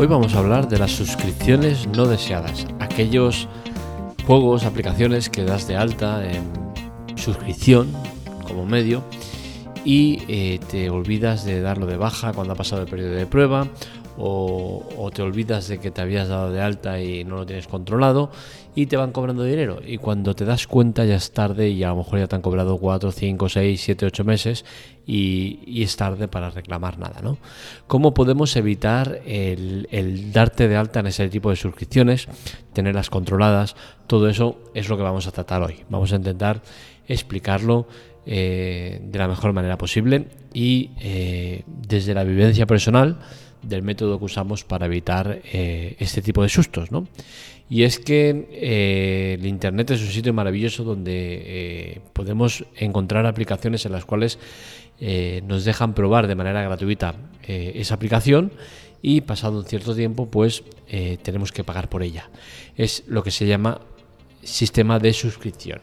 Hoy vamos a hablar de las suscripciones no deseadas, aquellos juegos, aplicaciones que das de alta en suscripción como medio y eh, te olvidas de darlo de baja cuando ha pasado el periodo de prueba o, te olvidas de que te habías dado de alta y no lo tienes controlado y te van cobrando dinero y cuando te das cuenta ya es tarde y a lo mejor ya te han cobrado 4, 5, 6, 7, 8 meses y, es tarde para reclamar nada. ¿no? ¿Cómo podemos evitar el, darte de alta en ese tipo de suscripciones, tenerlas controladas? Todo eso es lo que vamos a tratar hoy. Vamos a intentar explicarlo eh, de la mejor manera posible y eh, desde la vivencia personal del método que usamos para evitar eh, este tipo de sustos. ¿no? Y es que eh, el Internet es un sitio maravilloso donde eh, podemos encontrar aplicaciones en las cuales nos dejan probar de manera gratuita esa aplicación y pasado un cierto tiempo pues tenemos que pagar por ella. Es lo que se llama sistema de suscripción.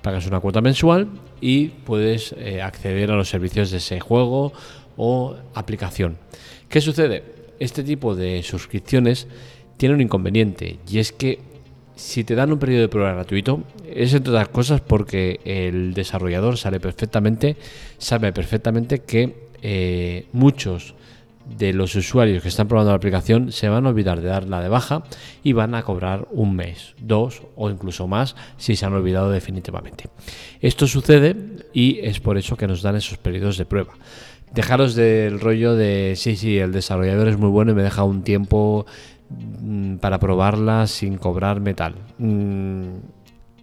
Pagas una cuota mensual y puedes acceder a los servicios de ese juego o aplicación. ¿Qué sucede? Este tipo de suscripciones tiene un inconveniente y es que si te dan un periodo de prueba gratuito, es entre otras cosas porque el desarrollador sabe perfectamente, sabe perfectamente que eh, muchos de los usuarios que están probando la aplicación se van a olvidar de darla de baja y van a cobrar un mes, dos o incluso más si se han olvidado definitivamente. Esto sucede y es por eso que nos dan esos periodos de prueba dejaros del rollo de sí, sí, el desarrollador es muy bueno y me deja un tiempo mm, para probarla sin cobrar metal. Mm,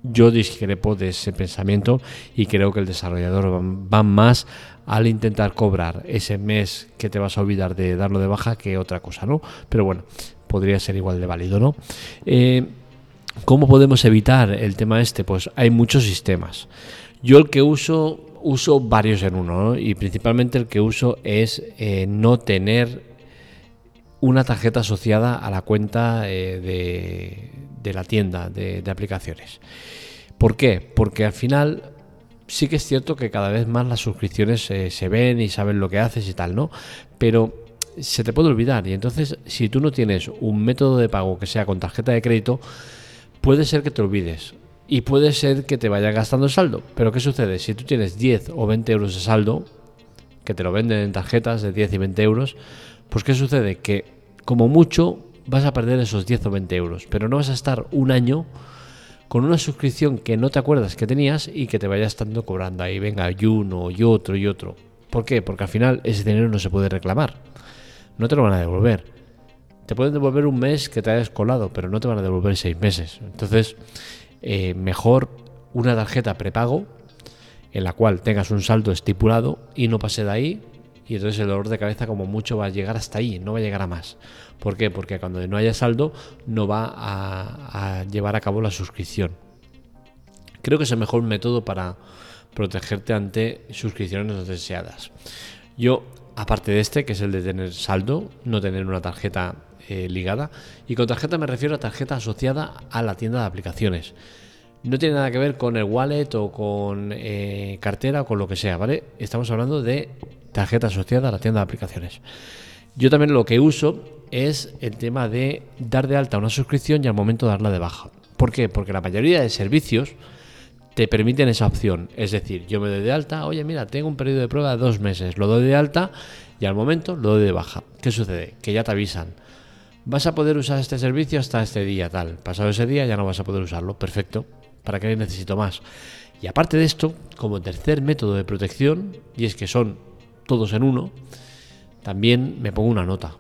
yo discrepo de ese pensamiento y creo que el desarrollador va más al intentar cobrar ese mes que te vas a olvidar de darlo de baja que otra cosa, ¿no? Pero bueno, podría ser igual de válido, ¿no? Eh, ¿Cómo podemos evitar el tema este? Pues hay muchos sistemas. Yo el que uso uso varios en uno y principalmente el que uso es eh, no tener una tarjeta asociada a la cuenta eh, de, la tienda de, aplicaciones. ¿Por qué? Porque al final sí que es cierto que cada vez más las suscripciones eh, se ven y saben lo que haces y tal, ¿no? Pero se te puede olvidar y entonces si tú no tienes un método de pago que sea con tarjeta de crédito, puede ser que te olvides y puede ser que te vaya gastando el saldo. Pero ¿qué sucede? Si tú tienes 10 o 20 euros de saldo, que te lo venden en tarjetas de 10 y 20 euros, pues ¿qué sucede? Que como mucho vas a perder esos 10 o 20 euros, pero no vas a estar un año con una suscripción que no te acuerdas que tenías y que te vaya estando cobrando ahí, venga, y uno, y otro, y otro. ¿Por qué? Porque al final ese dinero no se puede reclamar. No te lo van a devolver. Te pueden devolver un mes que te hayas colado, pero no te van a devolver seis meses. Entonces, eh, mejor una tarjeta prepago en la cual tengas un saldo estipulado y no pase de ahí y entonces el dolor de cabeza como mucho va a llegar hasta ahí, no va a llegar a más. ¿Por qué? Porque cuando no haya saldo no va a, llevar a cabo la suscripción. Creo que es el mejor método para protegerte ante suscripciones no deseadas. Yo, aparte de este, que es el de tener saldo, no tener una tarjeta eh, ligada. Y con tarjeta me refiero a tarjeta asociada a la tienda de aplicaciones. No tiene nada que ver con el wallet o con eh, cartera o con lo que sea, ¿vale? Estamos hablando de tarjeta asociada a la tienda de aplicaciones. Yo también lo que uso es el tema de dar de alta una suscripción y al momento darla de baja. ¿Por qué? Porque la mayoría de servicios te permiten esa opción. Es decir, yo me doy de alta, oye, mira, tengo un periodo de prueba de dos meses, lo doy de alta y al momento lo doy de baja. ¿Qué sucede? Que ya te avisan vas a poder usar este servicio hasta este día tal. Pasado ese día ya no vas a poder usarlo. Perfecto. ¿Para qué necesito más? Y aparte de esto, como tercer método de protección, y es que son todos en uno, también me pongo una nota.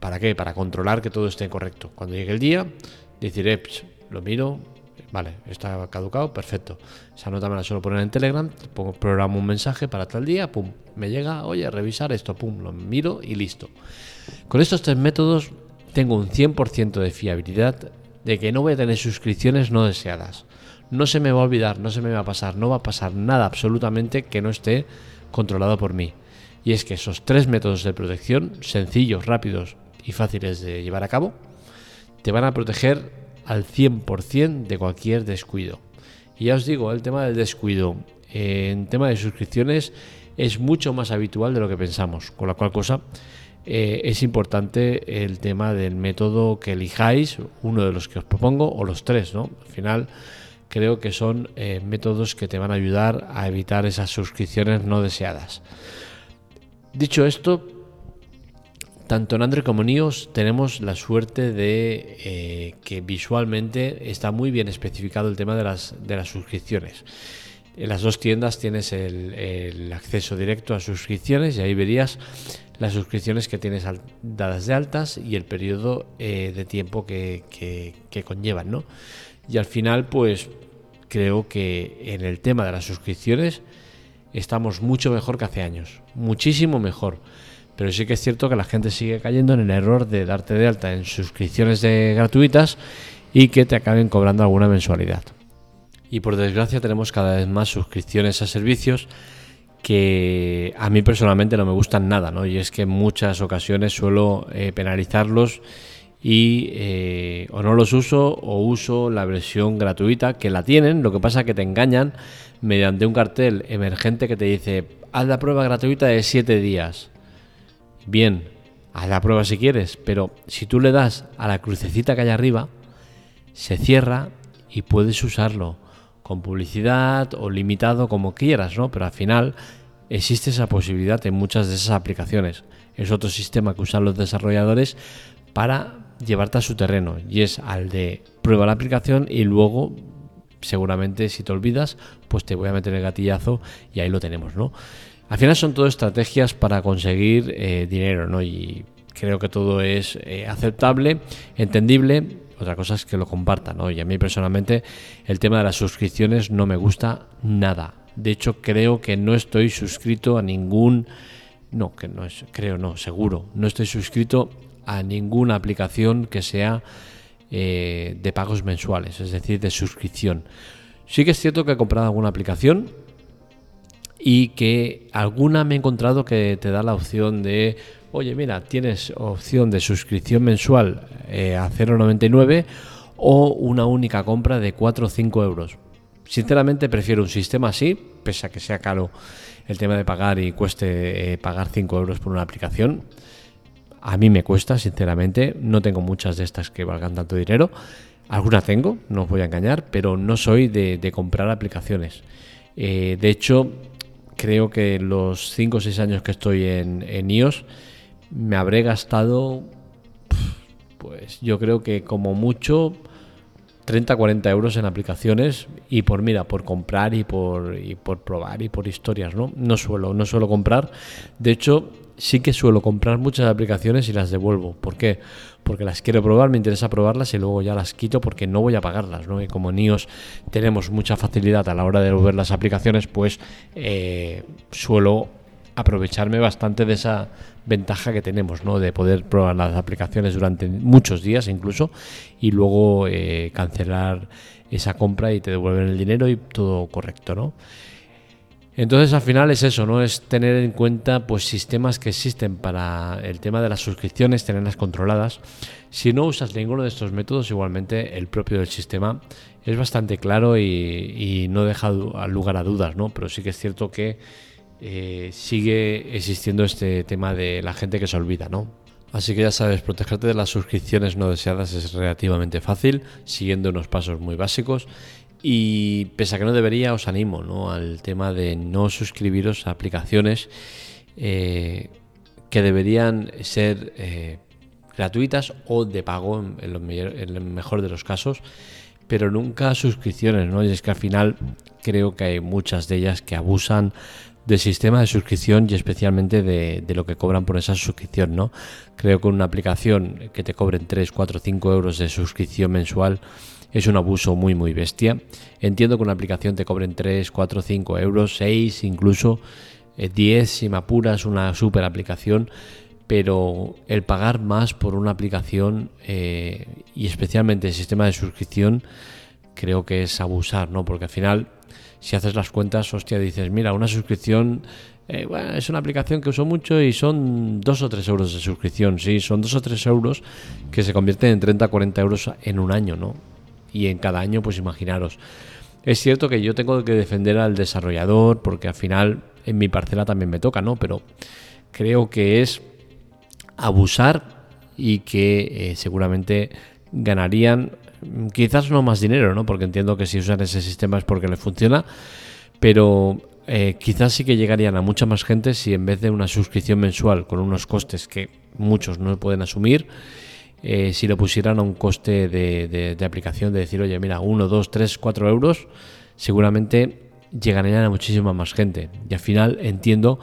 ¿Para qué? Para controlar que todo esté correcto. Cuando llegue el día, deciré, lo miro, vale, está caducado, perfecto. Esa nota me la suelo poner en Telegram, programo un mensaje para tal día, pum, me llega, oye, revisar esto, pum, lo miro y listo. Con estos tres métodos tengo un 100% de fiabilidad de que no voy a tener suscripciones no deseadas. No se me va a olvidar, no se me va a pasar, no va a pasar nada absolutamente que no esté controlado por mí. Y es que esos tres métodos de protección, sencillos, rápidos y fáciles de llevar a cabo, te van a proteger al 100% de cualquier descuido. Y ya os digo, el tema del descuido en tema de suscripciones es mucho más habitual de lo que pensamos, con la cual cosa eh, es importante el tema del método que elijáis, uno de los que os propongo o los tres, ¿no? Al final creo que son eh, métodos que te van a ayudar a evitar esas suscripciones no deseadas. Dicho esto, tanto en Android como en iOS tenemos la suerte de eh, que visualmente está muy bien especificado el tema de las, de las suscripciones. En las dos tiendas tienes el, acceso directo a suscripciones y ahí verías las suscripciones que tienes dadas de altas y el periodo eh, de tiempo que, que, conllevan, ¿no? Y al final, pues creo que en el tema de las suscripciones estamos mucho mejor que hace años, muchísimo mejor. Pero sí que es cierto que la gente sigue cayendo en el error de darte de alta en suscripciones de gratuitas y que te acaben cobrando alguna mensualidad. Y por desgracia tenemos cada vez más suscripciones a servicios que a mí personalmente no me gustan nada, ¿no? Y es que en muchas ocasiones suelo eh, penalizarlos y eh, o no los uso o uso la versión gratuita que la tienen, lo que pasa es que te engañan mediante un cartel emergente que te dice haz la prueba gratuita de 7 días. Bien, haz la prueba si quieres, pero si tú le das a la crucecita que hay arriba, se cierra y puedes usarlo con publicidad o limitado como quieras, ¿no? Pero al final existe esa posibilidad en muchas de esas aplicaciones. Es otro sistema que usan los desarrolladores para llevarte a su terreno y es al de prueba la aplicación y luego seguramente si te olvidas pues te voy a meter el gatillazo y ahí lo tenemos, ¿no? Al final son todo estrategias para conseguir eh, dinero, ¿no? Y creo que todo es eh, aceptable, entendible, otra cosa es que lo compartan, ¿no? Y a mí personalmente el tema de las suscripciones no me gusta nada. De hecho, creo que no estoy suscrito a ningún... No, que no es... Creo, no, seguro. No estoy suscrito a ninguna aplicación que sea eh, de pagos mensuales, es decir, de suscripción. Sí que es cierto que he comprado alguna aplicación y que alguna me he encontrado que te da la opción de oye, mira, tienes opción de suscripción mensual eh, a 0,99 o una única compra de 4 o 5 euros. Sinceramente prefiero un sistema así, pese a que sea caro el tema de pagar y cueste eh, pagar 5 euros por una aplicación. A mí me cuesta, sinceramente, no tengo muchas de estas que valgan tanto dinero. Algunas tengo, no os voy a engañar, pero no soy de, comprar aplicaciones. Eh, de hecho, creo que los 5 o 6 años que estoy en, en iOS, me habré gastado, pues yo creo que como mucho 30, 40 euros en aplicaciones y por mira, por comprar y por, y por probar y por historias, ¿no? No suelo, no suelo comprar. De hecho, sí que suelo comprar muchas aplicaciones y las devuelvo. ¿Por qué? Porque las quiero probar, me interesa probarlas y luego ya las quito porque no voy a pagarlas, ¿no? Y como NIOS tenemos mucha facilidad a la hora de devolver las aplicaciones, pues eh, suelo aprovecharme bastante de esa ventaja que tenemos, ¿no? De poder probar las aplicaciones durante muchos días incluso y luego eh, cancelar esa compra y te devuelven el dinero y todo correcto, ¿no? Entonces al final es eso, ¿no? Es tener en cuenta pues sistemas que existen para el tema de las suscripciones, tenerlas controladas. Si no usas ninguno de estos métodos, igualmente el propio del sistema es bastante claro y, no deja lugar a dudas, ¿no? Pero sí que es cierto que eh, sigue existiendo este tema de la gente que se olvida, ¿no? Así que ya sabes, protegerte de las suscripciones no deseadas es relativamente fácil, siguiendo unos pasos muy básicos. Y pese a que no debería, os animo al tema de no suscribiros a aplicaciones eh, que deberían ser eh, gratuitas o de pago en, en, el mejor de los casos, pero nunca suscripciones, ¿no? Y es que al final creo que hay muchas de ellas que abusan del sistema de suscripción y especialmente de, lo que cobran por esa suscripción, ¿no? Creo que una aplicación que te cobren 3, 4, 5 euros de suscripción mensual es un abuso muy, muy bestia. Entiendo que una aplicación te cobren 3, 4, 5 euros, 6, incluso 10 eh, si me apuras, una super aplicación, pero el pagar más por una aplicación eh, y especialmente el sistema de suscripción creo que es abusar, ¿no? Porque al final si haces las cuentas, hostia, dices, mira, una suscripción eh, bueno, es una aplicación que uso mucho y son dos o tres euros de suscripción. Sí, son dos o tres euros que se convierten en 30 o 40 euros en un año, ¿no? Y en cada año, pues imaginaros. Es cierto que yo tengo que defender al desarrollador porque al final en mi parcela también me toca, ¿no? Pero creo que es abusar y que eh, seguramente ganarían quizás no más dinero, ¿no? Porque entiendo que si usan ese sistema es porque les funciona, pero eh, quizás sí que llegarían a mucha más gente si en vez de una suscripción mensual con unos costes que muchos no pueden asumir, eh, si lo pusieran a un coste de, de, aplicación de decir, oye, mira, 1, 2, 3, 4 euros, seguramente llegarían a muchísima más gente. Y al final entiendo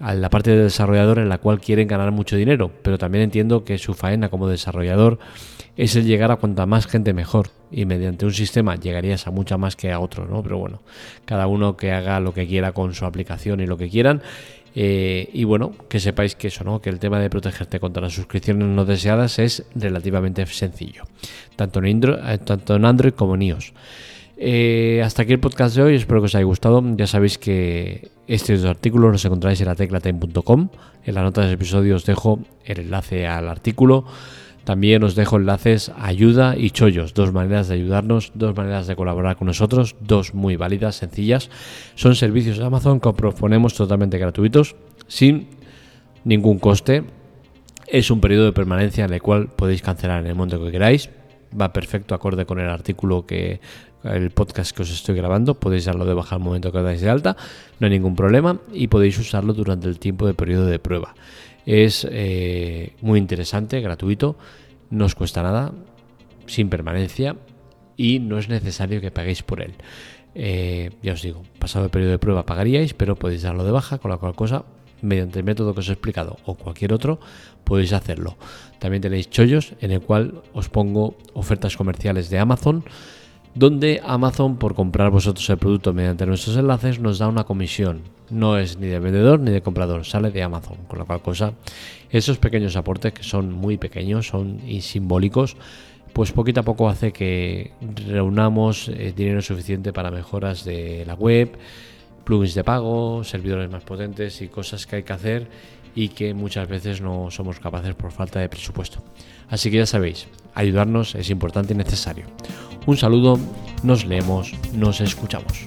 a la parte de desarrollador en la cual quieren ganar mucho dinero, pero también entiendo que su faena como desarrollador es el llegar a cuanta más gente mejor y mediante un sistema llegarías a mucha más que a otro, ¿no? Pero bueno, cada uno que haga lo que quiera con su aplicación y lo que quieran. Eh, y bueno, que sepáis que eso, ¿no? Que el tema de protegerte contra las suscripciones no deseadas es relativamente sencillo, tanto en Android, eh, tanto en Android como en iOS. Eh, hasta aquí el podcast de hoy, espero que os haya gustado. Ya sabéis que estos artículos los encontráis en la teclatime.com. En la nota del episodio os dejo el enlace al artículo. También os dejo enlaces ayuda y chollos, dos maneras de ayudarnos, dos maneras de colaborar con nosotros, dos muy válidas, sencillas. Son servicios de Amazon que proponemos totalmente gratuitos, sin ningún coste. Es un periodo de permanencia en el cual podéis cancelar en el momento que queráis. Va perfecto acorde con el artículo que el podcast que os estoy grabando. Podéis darlo de baja al momento que dais de alta, no hay ningún problema y podéis usarlo durante el tiempo de periodo de prueba. Es eh, muy interesante, gratuito, no os cuesta nada, sin permanencia y no es necesario que paguéis por él. Eh, ya os digo, pasado el periodo de prueba pagaríais, pero podéis darlo de baja, con la cual cosa, mediante el método que os he explicado o cualquier otro, podéis hacerlo. También tenéis chollos en el cual os pongo ofertas comerciales de Amazon donde Amazon por comprar vosotros el producto mediante nuestros enlaces nos da una comisión. No es ni de vendedor ni de comprador, sale de Amazon. Con la cual cosa, esos pequeños aportes que son muy pequeños, son simbólicos, pues poquito a poco hace que reunamos eh, dinero suficiente para mejoras de la web, plugins de pago, servidores más potentes y cosas que hay que hacer y que muchas veces no somos capaces por falta de presupuesto. Así que ya sabéis, ayudarnos es importante y necesario. Un saludo, nos leemos, nos escuchamos.